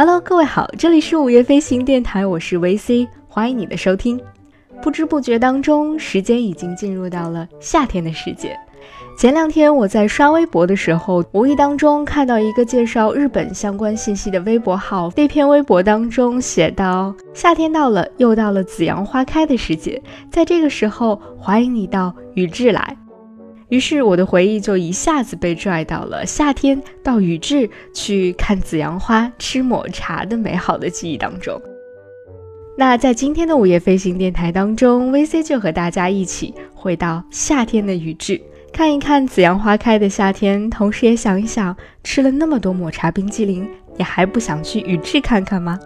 Hello，各位好，这里是午夜飞行电台，我是 VC，欢迎你的收听。不知不觉当中，时间已经进入到了夏天的世界。前两天我在刷微博的时候，无意当中看到一个介绍日本相关信息的微博号，这篇微博当中写道：“夏天到了，又到了紫阳花开的时节，在这个时候，欢迎你到宇治来。”于是我的回忆就一下子被拽到了夏天到宇治去看紫阳花、吃抹茶的美好的记忆当中。那在今天的午夜飞行电台当中，VC 就和大家一起回到夏天的宇治。看一看紫阳花开的夏天，同时也想一想，吃了那么多抹茶冰激凌，你还不想去宇治看看吗？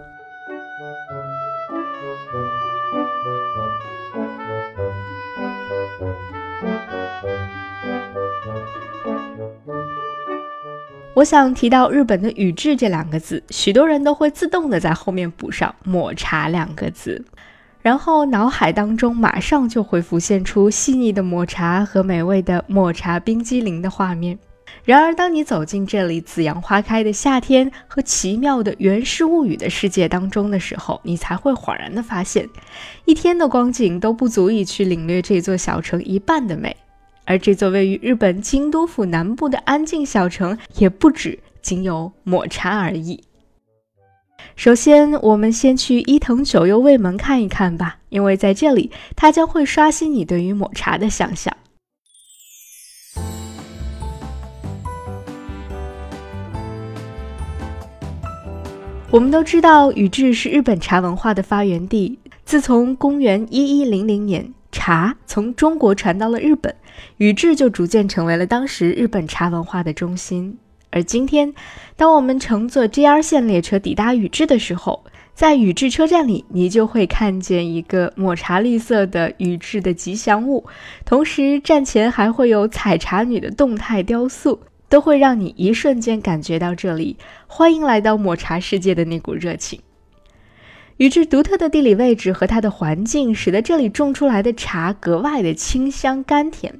我想提到日本的宇治这两个字，许多人都会自动的在后面补上抹茶两个字。然后脑海当中马上就会浮现出细腻的抹茶和美味的抹茶冰激凌的画面。然而，当你走进这里紫阳花开的夏天和奇妙的源氏物语的世界当中的时候，你才会恍然的发现，一天的光景都不足以去领略这座小城一半的美。而这座位于日本京都府南部的安静小城，也不止仅有抹茶而已。首先，我们先去伊藤久右卫门看一看吧，因为在这里，它将会刷新你对于抹茶的想象。我们都知道，宇治是日本茶文化的发源地。自从公元一一零零年，茶从中国传到了日本，宇治就逐渐成为了当时日本茶文化的中心。而今天，当我们乘坐 JR 线列车抵达宇治的时候，在宇治车站里，你就会看见一个抹茶绿色的宇治的吉祥物，同时站前还会有采茶女的动态雕塑，都会让你一瞬间感觉到这里欢迎来到抹茶世界的那股热情。宇治独特的地理位置和它的环境，使得这里种出来的茶格外的清香甘甜。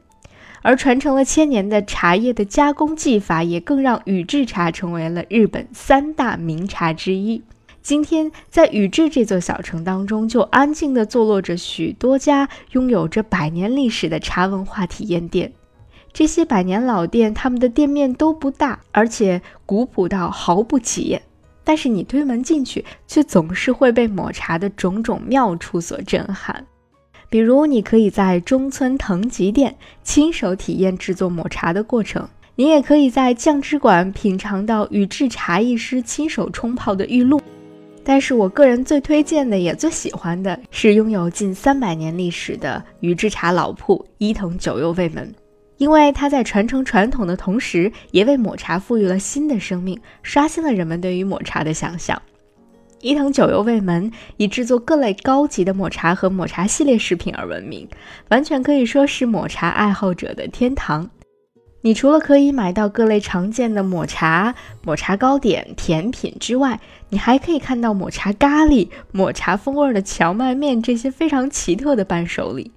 而传承了千年的茶叶的加工技法，也更让宇治茶成为了日本三大名茶之一。今天，在宇治这座小城当中，就安静地坐落着许多家拥有着百年历史的茶文化体验店。这些百年老店，他们的店面都不大，而且古朴到毫不起眼。但是你推门进去，却总是会被抹茶的种种妙处所震撼。比如，你可以在中村藤吉店亲手体验制作抹茶的过程；你也可以在酱汁馆品尝到宇治茶艺师亲手冲泡的玉露。但是我个人最推荐的，也最喜欢的是拥有近三百年历史的宇治茶老铺伊藤久右卫门，因为它在传承传统的同时，也为抹茶赋予了新的生命，刷新了人们对于抹茶的想象。伊藤久右卫门以制作各类高级的抹茶和抹茶系列食品而闻名，完全可以说是抹茶爱好者的天堂。你除了可以买到各类常见的抹茶、抹茶糕点、甜品之外，你还可以看到抹茶咖喱、抹茶风味的荞麦面这些非常奇特的伴手礼。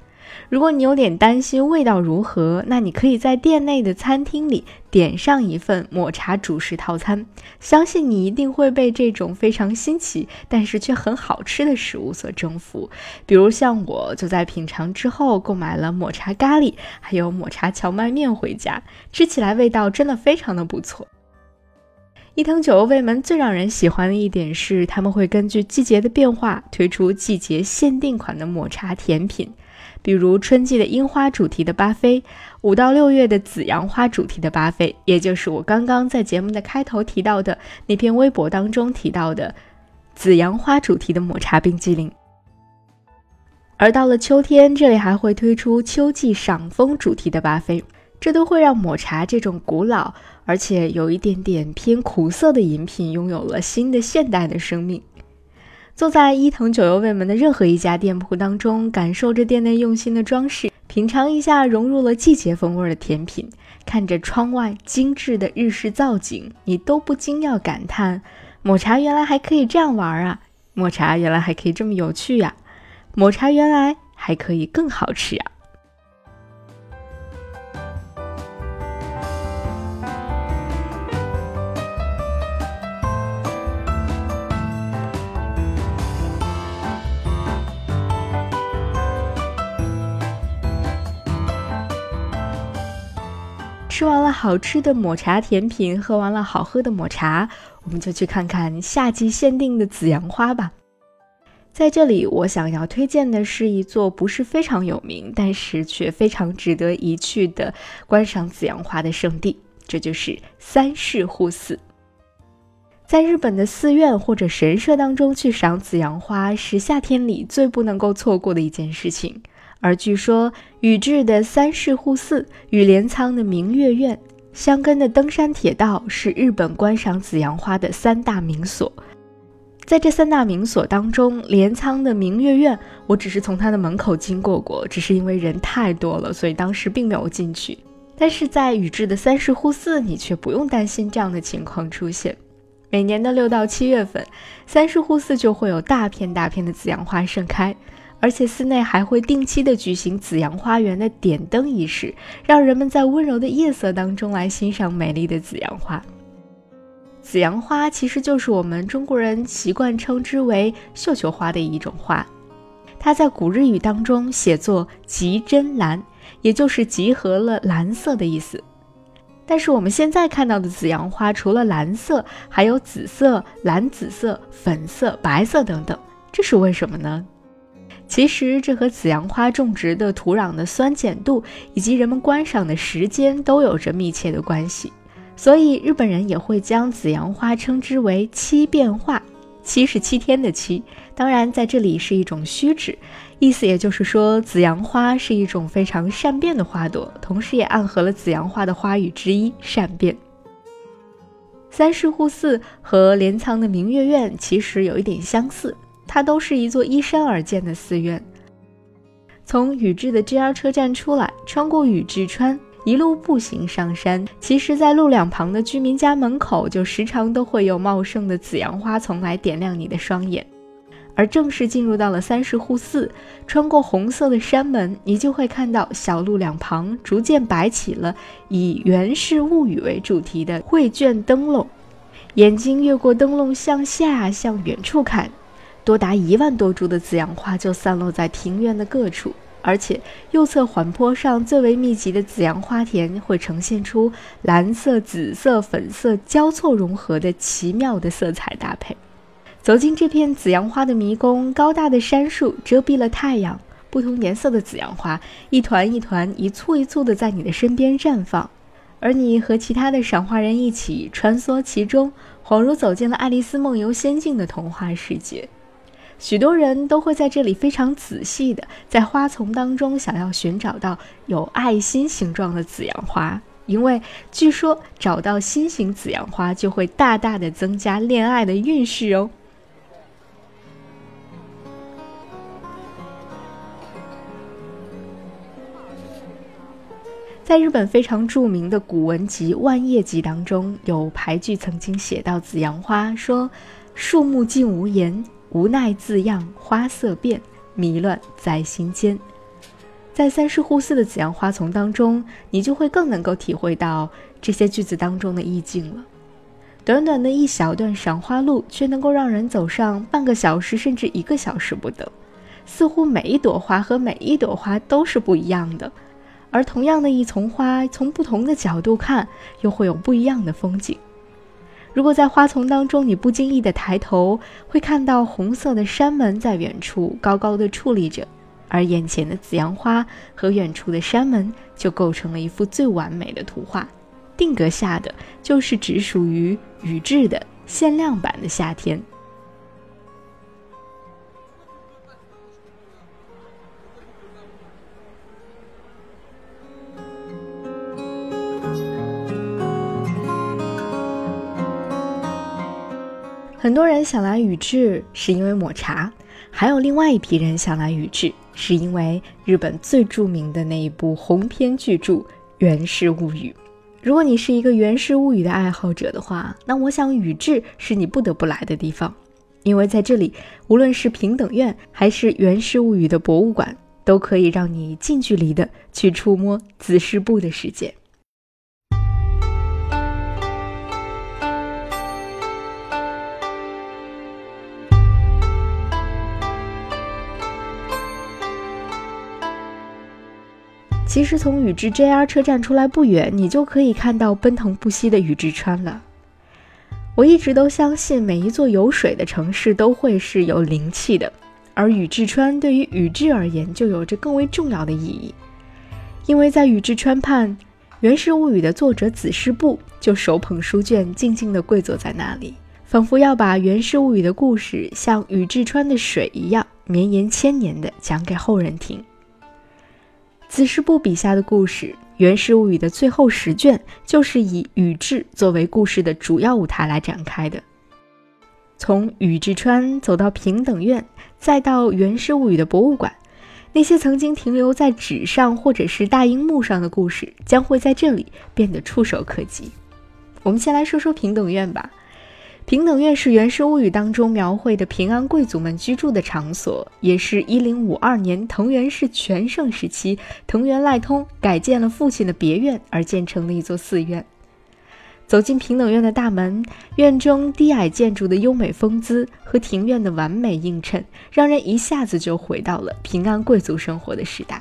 如果你有点担心味道如何，那你可以在店内的餐厅里点上一份抹茶主食套餐，相信你一定会被这种非常新奇但是却很好吃的食物所征服。比如像我就在品尝之后购买了抹茶咖喱，还有抹茶荞麦面回家，吃起来味道真的非常的不错。伊藤久右卫门最让人喜欢的一点是，他们会根据季节的变化推出季节限定款的抹茶甜品。比如春季的樱花主题的巴菲，五到六月的紫阳花主题的巴菲，也就是我刚刚在节目的开头提到的那篇微博当中提到的紫阳花主题的抹茶冰激凌。而到了秋天，这里还会推出秋季赏枫主题的巴菲，这都会让抹茶这种古老而且有一点点偏苦涩的饮品拥有了新的现代的生命。坐在伊藤久右卫门的任何一家店铺当中，感受着店内用心的装饰，品尝一下融入了季节风味的甜品，看着窗外精致的日式造景，你都不禁要感叹：抹茶原来还可以这样玩啊！抹茶原来还可以这么有趣呀！抹茶原来还可以更好吃呀！好吃的抹茶甜品，喝完了好喝的抹茶，我们就去看看夏季限定的紫阳花吧。在这里，我想要推荐的是一座不是非常有名，但是却非常值得一去的观赏紫阳花的圣地，这就是三世户寺。在日本的寺院或者神社当中去赏紫阳花，是夏天里最不能够错过的一件事情。而据说，宇治的三世护寺与镰仓的明月院、箱根的登山铁道是日本观赏紫阳花的三大名所。在这三大名所当中，镰仓的明月院，我只是从它的门口经过过，只是因为人太多了，所以当时并没有进去。但是在宇治的三世护寺，你却不用担心这样的情况出现。每年的六到七月份，三世护寺就会有大片大片的紫阳花盛开，而且寺内还会定期的举行紫阳花园的点灯仪式，让人们在温柔的夜色当中来欣赏美丽的紫阳花。紫阳花其实就是我们中国人习惯称之为绣球花的一种花，它在古日语当中写作“集真蓝”，也就是集合了蓝色的意思。但是我们现在看到的紫阳花，除了蓝色，还有紫色、蓝紫色、粉色、白色等等，这是为什么呢？其实这和紫阳花种植的土壤的酸碱度以及人们观赏的时间都有着密切的关系。所以日本人也会将紫阳花称之为七变化，七是七天的七，当然在这里是一种虚指，意思也就是说紫阳花是一种非常善变的花朵，同时也暗合了紫阳花的花语之一善变。三世户寺和镰仓的明月院其实有一点相似，它都是一座依山而建的寺院。从宇治的 JR 车站出来，穿过宇治川。一路步行上山，其实，在路两旁的居民家门口，就时常都会有茂盛的紫阳花丛来点亮你的双眼。而正式进入到了三十户寺，穿过红色的山门，你就会看到小路两旁逐渐摆起了以《源氏物语》为主题的绘卷灯笼。眼睛越过灯笼向下，向远处看，多达一万多株的紫阳花就散落在庭院的各处。而且右侧缓坡上最为密集的紫阳花田会呈现出蓝色、紫色、粉色交错融合的奇妙的色彩搭配。走进这片紫阳花的迷宫，高大的杉树遮蔽了太阳，不同颜色的紫阳花一团一团、一簇一簇的在你的身边绽放，而你和其他的赏花人一起穿梭其中，恍如走进了爱丽丝梦游仙境的童话世界。许多人都会在这里非常仔细的在花丛当中想要寻找到有爱心形状的紫阳花，因为据说找到心形紫阳花就会大大的增加恋爱的运势哦。在日本非常著名的古文集《万叶集》当中，有排句曾经写到紫阳花说：“树木尽无言。”无奈字样花色变，迷乱在心间。在三世户寺的紫阳花丛当中，你就会更能够体会到这些句子当中的意境了。短短的一小段赏花路，却能够让人走上半个小时甚至一个小时不等。似乎每一朵花和每一朵花都是不一样的，而同样的一丛花，从不同的角度看，又会有不一样的风景。如果在花丛当中，你不经意的抬头，会看到红色的山门在远处高高的矗立着，而眼前的紫阳花和远处的山门就构成了一幅最完美的图画。定格下的就是只属于宇智的限量版的夏天。多人想来宇治是因为抹茶，还有另外一批人想来宇治是因为日本最著名的那一部鸿篇巨著《源氏物语》。如果你是一个《源氏物语》的爱好者的话，那我想宇治是你不得不来的地方，因为在这里，无论是平等院还是《源氏物语》的博物馆，都可以让你近距离的去触摸子时部的世界。其实从宇治 JR 车站出来不远，你就可以看到奔腾不息的宇治川了。我一直都相信，每一座有水的城市都会是有灵气的，而宇治川对于宇治而言就有着更为重要的意义，因为在宇治川畔，《源氏物语》的作者子师部就手捧书卷，静静地跪坐在那里，仿佛要把《源氏物语》的故事像宇治川的水一样绵延千年地讲给后人听。子时部笔下的故事。《源氏物语》的最后十卷就是以宇治作为故事的主要舞台来展开的。从宇治川走到平等院，再到《源氏物语》的博物馆，那些曾经停留在纸上或者是大荧幕上的故事，将会在这里变得触手可及。我们先来说说平等院吧。平等院是《源氏物语》当中描绘的平安贵族们居住的场所，也是一零五二年藤原氏全盛时期藤原赖通改建了父亲的别院而建成的一座寺院。走进平等院的大门，院中低矮建筑的优美风姿和庭院的完美映衬，让人一下子就回到了平安贵族生活的时代。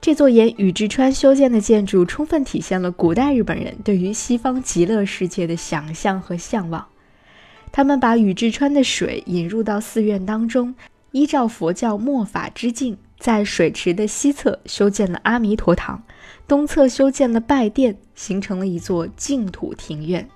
这座沿宇治川修建的建筑，充分体现了古代日本人对于西方极乐世界的想象和向往。他们把宇治川的水引入到寺院当中，依照佛教末法之境，在水池的西侧修建了阿弥陀堂，东侧修建了拜殿，形成了一座净土庭院。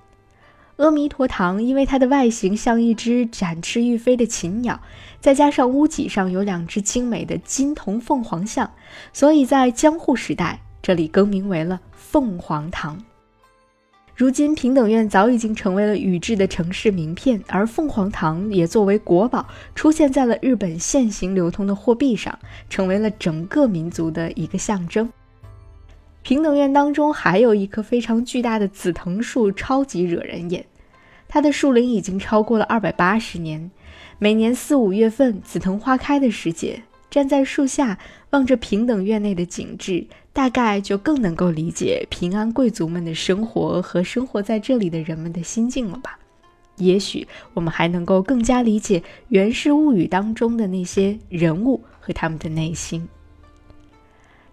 阿弥陀堂因为它的外形像一只展翅欲飞的禽鸟，再加上屋脊上有两只精美的金铜凤凰像，所以在江户时代这里更名为了凤凰堂。如今平等院早已经成为了宇治的城市名片，而凤凰堂也作为国宝出现在了日本现行流通的货币上，成为了整个民族的一个象征。平等院当中还有一棵非常巨大的紫藤树，超级惹人眼。它的树龄已经超过了二百八十年。每年四五月份，紫藤花开的时节，站在树下望着平等院内的景致，大概就更能够理解平安贵族们的生活和生活在这里的人们的心境了吧？也许我们还能够更加理解《源氏物语》当中的那些人物和他们的内心。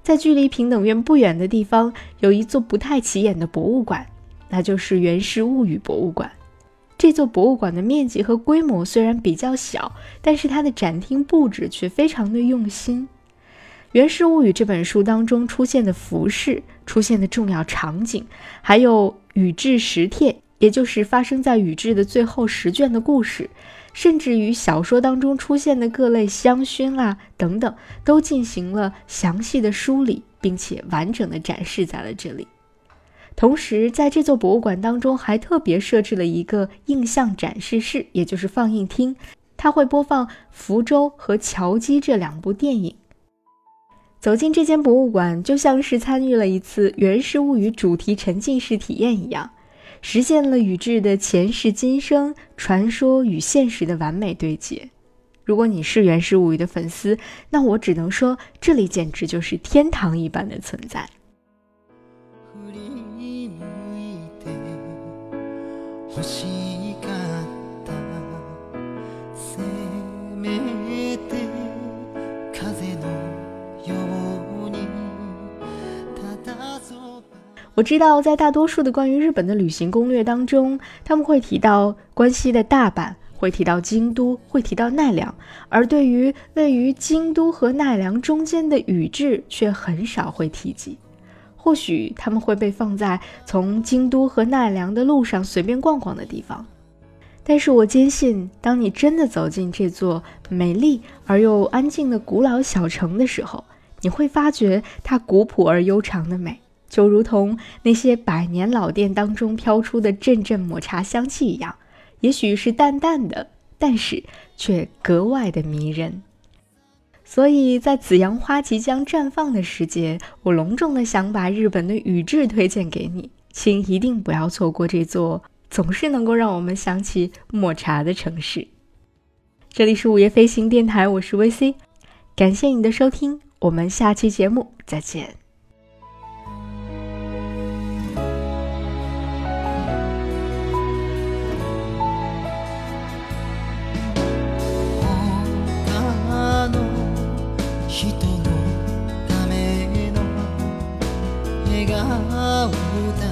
在距离平等院不远的地方，有一座不太起眼的博物馆，那就是《源氏物语》博物馆。这座博物馆的面积和规模虽然比较小，但是它的展厅布置却非常的用心。《源氏物语》这本书当中出现的服饰、出现的重要场景，还有宇治十帖，也就是发生在宇治的最后十卷的故事。甚至于小说当中出现的各类香薰啊等等，都进行了详细的梳理，并且完整的展示在了这里。同时，在这座博物馆当中，还特别设置了一个映像展示室，也就是放映厅，它会播放《福州》和《桥姬》这两部电影。走进这间博物馆，就像是参与了一次《源氏物语》主题沉浸式体验一样。实现了宇智的前世今生、传说与现实的完美对接。如果你是《源氏物语》的粉丝，那我只能说，这里简直就是天堂一般的存在。我知道，在大多数的关于日本的旅行攻略当中，他们会提到关西的大阪，会提到京都，会提到奈良，而对于位于京都和奈良中间的宇治，却很少会提及。或许他们会被放在从京都和奈良的路上随便逛逛的地方，但是我坚信，当你真的走进这座美丽而又安静的古老小城的时候，你会发觉它古朴而悠长的美。就如同那些百年老店当中飘出的阵阵抹茶香气一样，也许是淡淡的，但是却格外的迷人。所以在紫阳花即将绽放的时节，我隆重的想把日本的宇治推荐给你，请一定不要错过这座总是能够让我们想起抹茶的城市。这里是午夜飞行电台，我是 VC，感谢你的收听，我们下期节目再见。那个。